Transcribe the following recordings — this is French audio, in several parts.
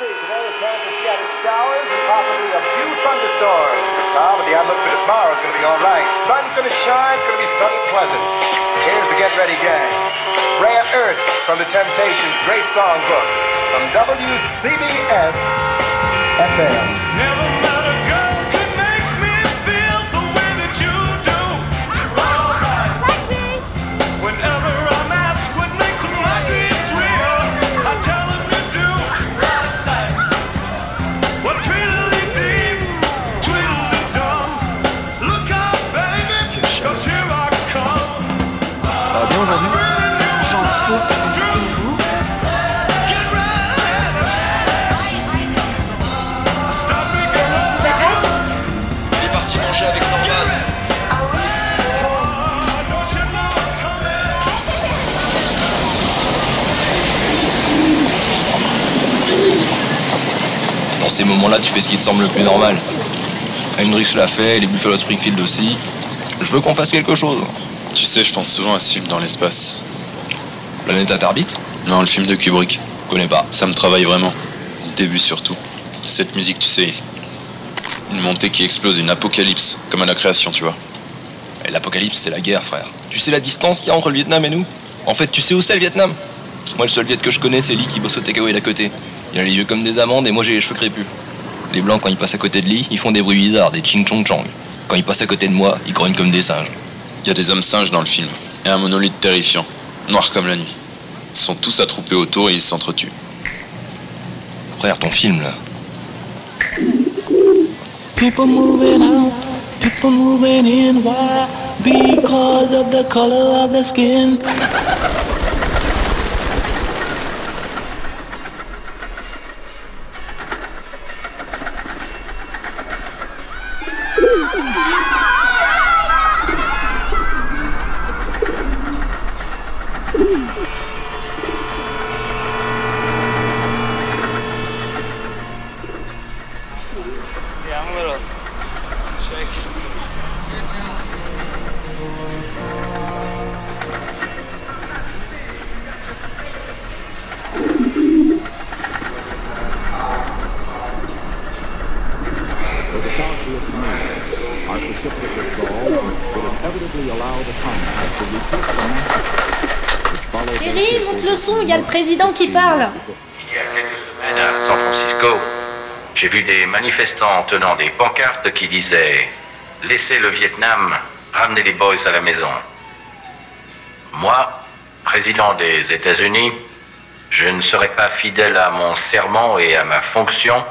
Showers and possibly a few thunderstorms. Ah, but the outlook for tomorrow is going to be all right. Sun's going to shine. It's going to be sunny pleasant. Here's the Get Ready Gang. Rare Earth from the Temptations' great songbook from WCBS FM. Dans ces moments-là, tu fais ce qui te semble le plus normal. Hendrix l'a fait, les Buffalo Springfield aussi. Je veux qu'on fasse quelque chose. Tu sais, je pense souvent à ce film dans l'espace. Planète Interdite Non, le film de Kubrick. Je connais pas. Ça me travaille vraiment. Le début surtout. Cette musique, tu sais. Une montée qui explose, une apocalypse, comme à la création, tu vois. Et L'apocalypse, c'est la guerre, frère. Tu sais la distance qu'il y a entre le Vietnam et nous? En fait, tu sais où c'est le Vietnam? Moi, le seul Viet que je connais, c'est Lee qui bosse au takeaway d'à côté. Il a les yeux comme des amandes et moi, j'ai les cheveux crépus. Les blancs, quand ils passent à côté de Lee, ils font des bruits bizarres, des ching chong chong. Quand ils passent à côté de moi, ils grognent comme des singes. Il y a des hommes singes dans le film. Et un monolithe terrifiant. Noir comme la nuit. Ils sont tous attroupés autour et ils s'entretuent. Frère, ton film, là. People moving out, people moving in. Why? Because of the color of the skin. Monte le son, il y a le président qui parle. Il y a quelques semaines à San Francisco, j'ai vu des manifestants tenant des pancartes qui disaient Laissez le Vietnam, ramenez les boys à la maison. Moi, président des États-Unis, je ne serais pas fidèle à mon serment et à ma fonction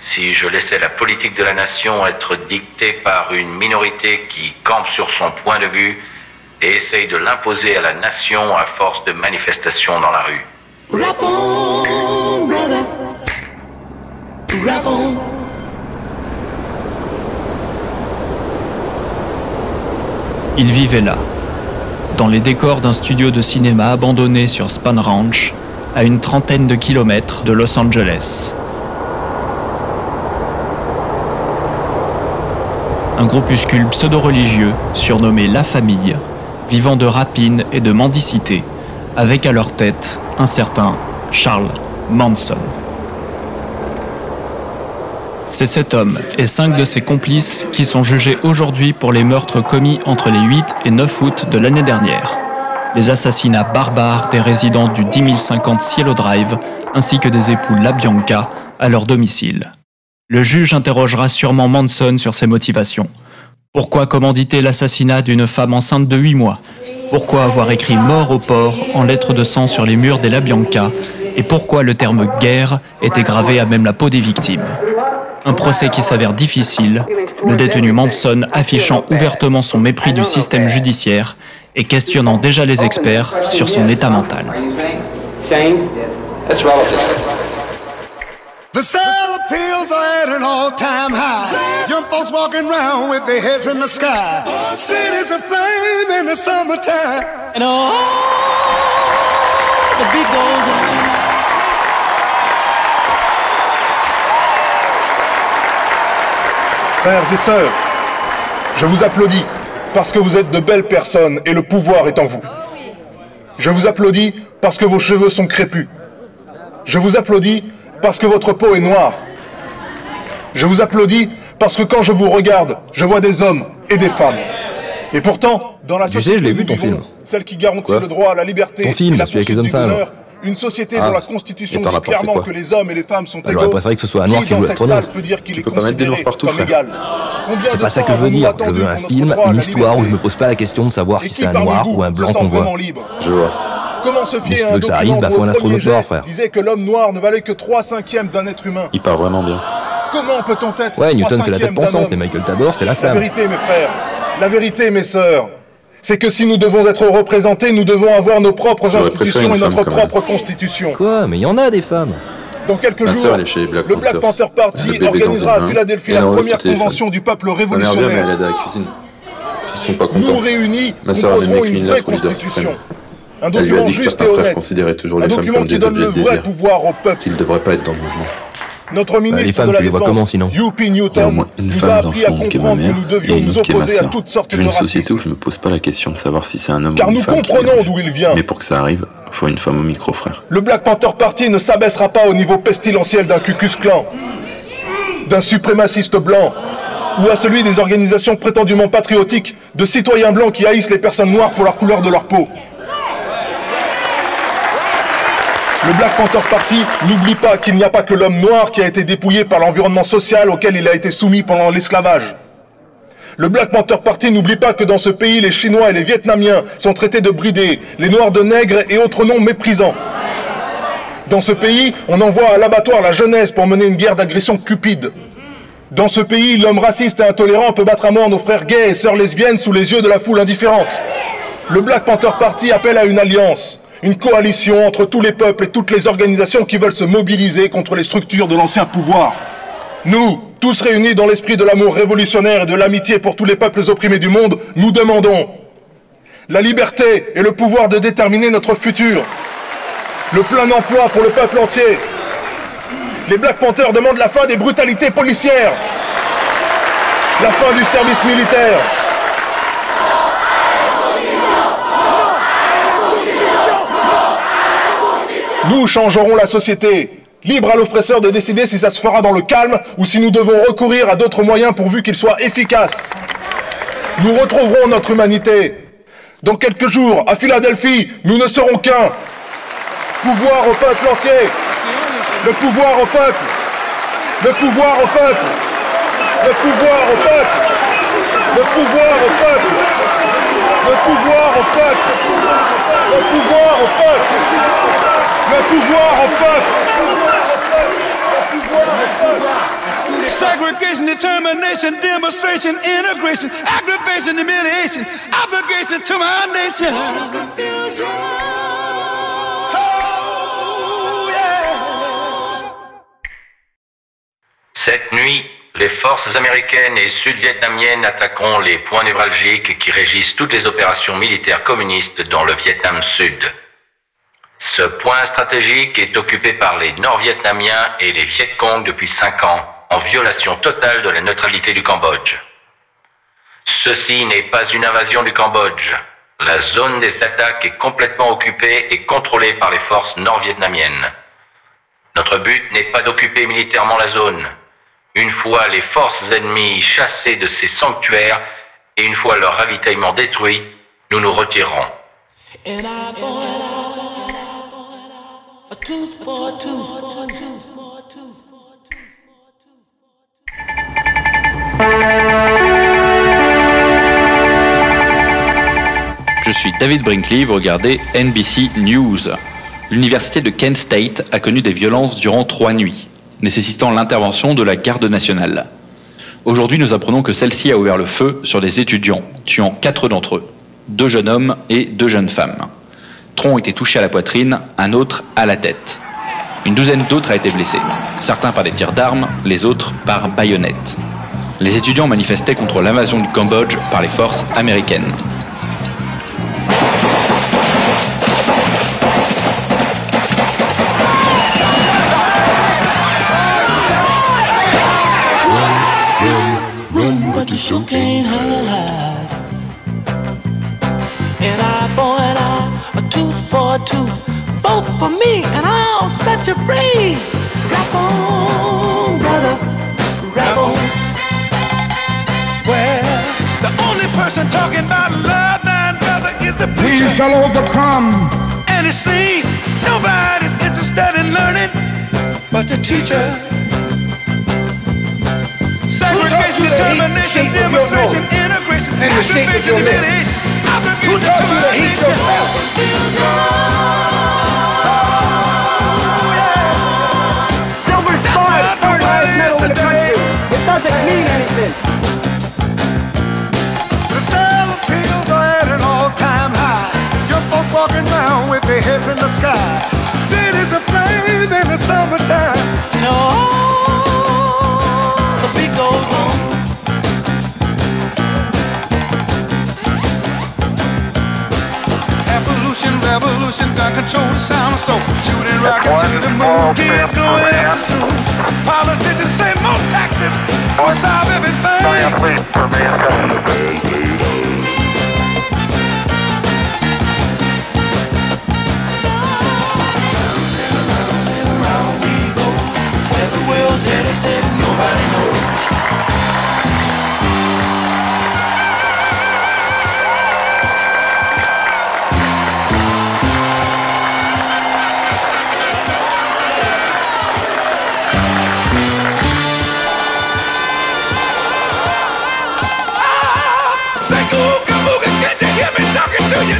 si je laissais la politique de la nation être dictée par une minorité qui campe sur son point de vue et essaye de l'imposer à la nation à force de manifestations dans la rue. Il vivait là, dans les décors d'un studio de cinéma abandonné sur Span Ranch, à une trentaine de kilomètres de Los Angeles. Un groupuscule pseudo-religieux surnommé La Famille, vivant de rapine et de mendicité, avec à leur tête un certain Charles Manson. C'est cet homme et cinq de ses complices qui sont jugés aujourd'hui pour les meurtres commis entre les 8 et 9 août de l'année dernière. Les assassinats barbares des résidents du 10050 Cielo Drive ainsi que des époux LaBianca à leur domicile. Le juge interrogera sûrement Manson sur ses motivations. Pourquoi commanditer l'assassinat d'une femme enceinte de 8 mois? Pourquoi avoir écrit mort au port en lettres de sang sur les murs des LaBianca Et pourquoi le terme guerre était gravé à même la peau des victimes? Un procès qui s'avère difficile, le détenu Manson affichant ouvertement son mépris du système judiciaire et questionnant déjà les experts sur son état mental. The sale appeals are at an all-time high. Young folks walking around with their heads in the sky. Cities aflame in the summertime. And oh, the beat goes on. Frères et sœurs, je vous applaudis parce que vous êtes de belles personnes et le pouvoir est en vous. Je vous applaudis parce que vos cheveux sont crépus. Je vous applaudis parce que votre peau est noire. Je vous applaudis parce que quand je vous regarde, je vois des hommes et des femmes. Et pourtant, dans la Tu sais, société je l'ai où vu, ton vivons, film. celle qui garantit Quoi le droit à la liberté Ton film, la celui avec les hommes bonheur, une société Ah. dont la constitution dit clairement que les hommes et les femmes sont Bah, J'aurais égaux. préféré que ce soit un noir Qui joue peut dire qu'il Tu est peux pas mettre des noirs partout, frère. C'est pas ça que je veux dire. Je veux un film, une histoire où je me pose pas la question de savoir Et si c'est un noir ou un blanc qu'on voit. Je vois. Comment se fier si à tu un veux que ça arrive, bah, où faut au un noir, frère. disait que l'homme noir ne valait que 3 cinquièmes d'un être humain Il part vraiment bien. Comment peut-on être Ouais, 3 Newton c'est la tête pensante, mais Michael Tador c'est la La flamme. vérité, mes frères, la vérité, mes sœurs, c'est que si nous devons être représentés, nous devons avoir nos propres institutions et notre propre constitution. Quoi Mais il y en a des femmes. Dans quelques jours, sœur, est Black le Black. Panther Party organisera à Philadelphie la première convention du peuple vient, mais elle révolutionnaire. aide à la cuisine. Ils sont pas Nous contents. réunis, Ma nous écrit une vraie constitution. Un Elle lui a document dit que juste certains et frères honnête. considéraient toujours Un les femmes document comme qui des donne objets le de vrai désir. pouvoir au peuple. Qu'ils ne devraient pas être dans le mouvement. Notre ministre les femmes, de la tu les vois Défense, comment, sinon Youpi Il y a au Newton, moins une nous a femme dans ce monde qui est ma mère nous et une nous autre qui est ma sœur. de une société où je me pose pas la question de savoir si c'est un homme Car ou une nous femme qui comprenons dirige. d'où il vient. Mais pour que ça arrive, faut une femme au micro, frère. Le Black Panther Party ne s'abaissera pas au niveau pestilentiel d'un Ku Klux Klan, d'un suprémaciste blanc, ou à celui des organisations prétendument patriotiques de citoyens blancs qui haïssent les personnes noires pour leur couleur de leur peau. Le Black Panther Party n'oublie pas qu'il n'y a pas que l'homme noir qui a été dépouillé par l'environnement social auquel il a été soumis pendant l'esclavage. Le Black Panther Party n'oublie pas que dans ce pays, les Chinois et les Vietnamiens sont traités de bridés, les Noirs de nègres et autres noms méprisants. Dans ce pays, on envoie à l'abattoir la jeunesse pour mener une guerre d'agression cupide. Dans ce pays, l'homme raciste et intolérant peut battre à mort nos frères gays et sœurs lesbiennes sous les yeux de la foule indifférente. Le Black Panther Party appelle à une alliance, une coalition entre tous les peuples et toutes les organisations qui veulent se mobiliser contre les structures de l'ancien pouvoir. Nous, tous réunis dans l'esprit de l'amour révolutionnaire et de l'amitié pour tous les peuples opprimés du monde, nous demandons la liberté et le pouvoir de déterminer notre futur, le plein emploi pour le peuple entier. Les Black Panthers demandent la fin des brutalités policières, la fin du service militaire, Nous changerons la société. Libre à l'oppresseur de décider si ça se fera dans le calme ou si nous devons recourir à d'autres moyens pourvu qu'ils soient efficaces. Nous retrouverons notre humanité. Dans quelques jours, à Philadelphie, nous ne serons qu'un. Pouvoir au peuple entier. Le pouvoir au peuple. Le pouvoir au peuple. Le pouvoir au peuple. Le pouvoir au peuple. Le pouvoir au peuple. Le pouvoir au peuple. Le pouvoir au peuple. Segregation, determination, demonstration, integration, aggravation, humiliation, obligation to my nation. Oh, yeah. Cette nuit, les forces américaines et sud-vietnamiennes attaqueront les points névralgiques qui régissent toutes les opérations militaires communistes dans le Vietnam Sud. Ce point stratégique est occupé par les Nord-Vietnamiens et les Viet Cong depuis cinq ans, en violation totale de la neutralité du Cambodge. Ceci n'est pas une invasion du Cambodge. La zone des attaques est complètement occupée et contrôlée par les forces nord-vietnamiennes. Notre but n'est pas d'occuper militairement la zone. Une fois les forces ennemies chassées de ces sanctuaires et une fois leur ravitaillement détruit, nous nous retirerons. Je suis David Brinkley, vous regardez NBC News. L'université de Kent State a connu des violences durant trois nuits, nécessitant l'intervention de la garde nationale. Aujourd'hui, nous apprenons que celle-ci a ouvert le feu sur des étudiants, tuant quatre d'entre eux, deux jeunes hommes et deux jeunes femmes. Trois ont été touchés à la poitrine, un autre à la tête. Une douzaine d'autres a été blessés, certains par des tirs d'armes, les autres par baïonnettes. Les étudiants manifestaient contre l'invasion du Cambodge par les forces américaines. you free. Rap on, brother, rap on. Well, the only person talking about love, then, brother, is the preacher. We shall overcome. And it seems nobody's interested in learning but the teacher. Segregation, determination, demonstration, integration, aggravation, humiliation, the termination. Around with their heads in the sky. Cities aflame in the summertime. No, the beat goes on. Evolution, revolution, gun control the sound of soul. Shooting rockets to the moon, kids growing up too soon. Politicians say more taxes will solve everything. place nobody knows. Think who can hear me talking to you?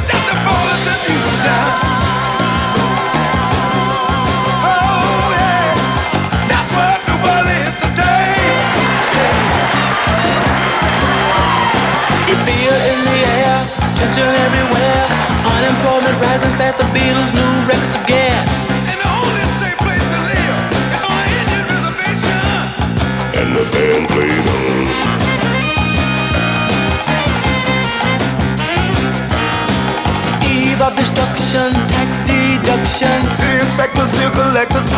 Rising fast, the Beatles' new records of gas. And the only safe place to live is on an Indian reservation. And the band played on. Eve of destruction, tax deduction. City inspectors, bill collectors,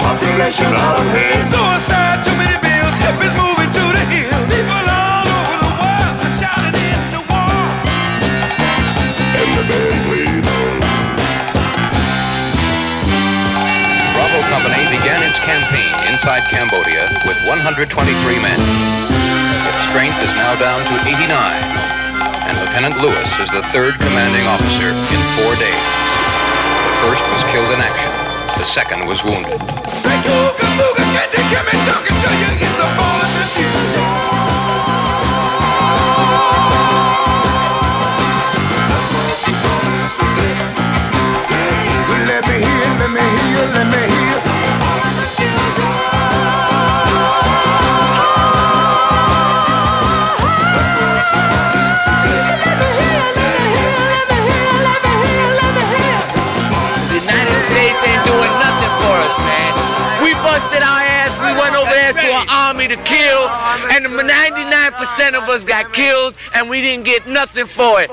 population out of hand. Suicide, too many bills, hippies moving to the hill. Company began its campaign inside Cambodia with 123 men. Its strength is now down to 89, and Lieutenant Lewis is the third commanding officer in four days. The first was killed in action. The second was wounded. Let me hear, let me hear, let me army to kill, and 99% of us got killed, and we didn't get nothing for it.